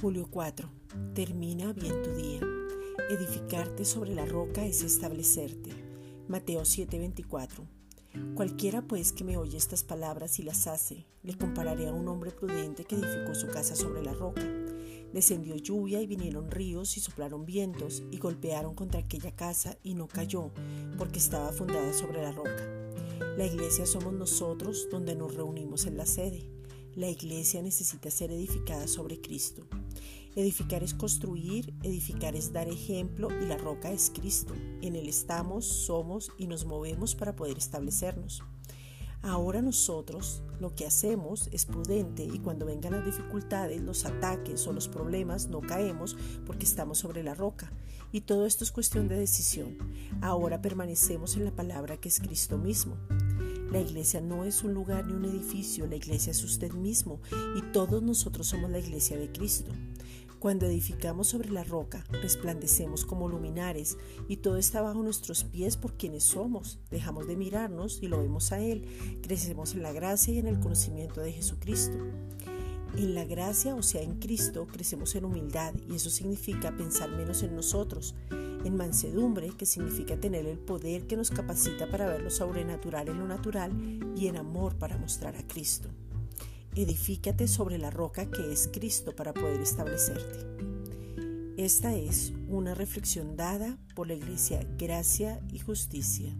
Julio 4. Termina bien tu día. Edificarte sobre la roca es establecerte. Mateo 7:24. Cualquiera pues que me oye estas palabras y las hace, le compararé a un hombre prudente que edificó su casa sobre la roca. Descendió lluvia y vinieron ríos y soplaron vientos y golpearon contra aquella casa y no cayó, porque estaba fundada sobre la roca. La iglesia somos nosotros donde nos reunimos en la sede. La iglesia necesita ser edificada sobre Cristo. Edificar es construir, edificar es dar ejemplo y la roca es Cristo. En Él estamos, somos y nos movemos para poder establecernos. Ahora nosotros lo que hacemos es prudente y cuando vengan las dificultades, los ataques o los problemas, no caemos porque estamos sobre la roca. Y todo esto es cuestión de decisión. Ahora permanecemos en la palabra que es Cristo mismo. La iglesia no es un lugar ni un edificio, la iglesia es usted mismo y todos nosotros somos la iglesia de Cristo. Cuando edificamos sobre la roca, resplandecemos como luminares y todo está bajo nuestros pies por quienes somos. Dejamos de mirarnos y lo vemos a Él. Crecemos en la gracia y en el conocimiento de Jesucristo. En la gracia, o sea, en Cristo, crecemos en humildad y eso significa pensar menos en nosotros, en mansedumbre, que significa tener el poder que nos capacita para ver lo sobrenatural en lo natural y en amor para mostrar a Cristo. Edifícate sobre la roca que es Cristo para poder establecerte. Esta es una reflexión dada por la Iglesia Gracia y Justicia.